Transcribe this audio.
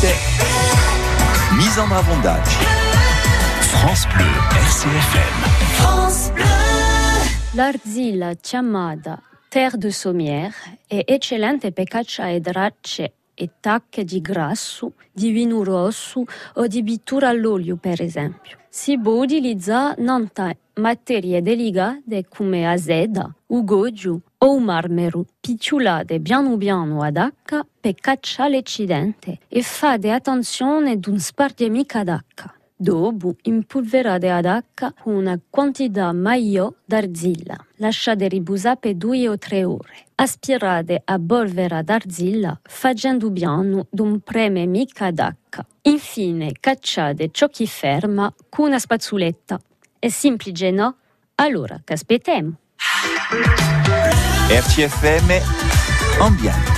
Ricette mise en bravondage. France Bleu, RCFM. France Bleu. L'arzilla chiamata terre de sommière è eccellente per cacciare dracce e tacche di grasso, di vino rosso o di pittura all'olio, per esempio. Si può utilizzare tante materie delicate come azeda, ugoggio o marmero, picciolate piano piano ad acqua per cacciare l'eccidente e fate attenzione ad non spargere mica d'acqua. Dopo impolverate ad acqua una quantità maggiore d'arzilla. Lasciate riposare per due o tre ore. Aspirate a polvere d'arzilla facendo piano non preme mica d'acqua. Infine cacciate ciò che ferma con una spazzoletta. È semplice, no? Allora, che aspettiamo? RCFM Ambiance.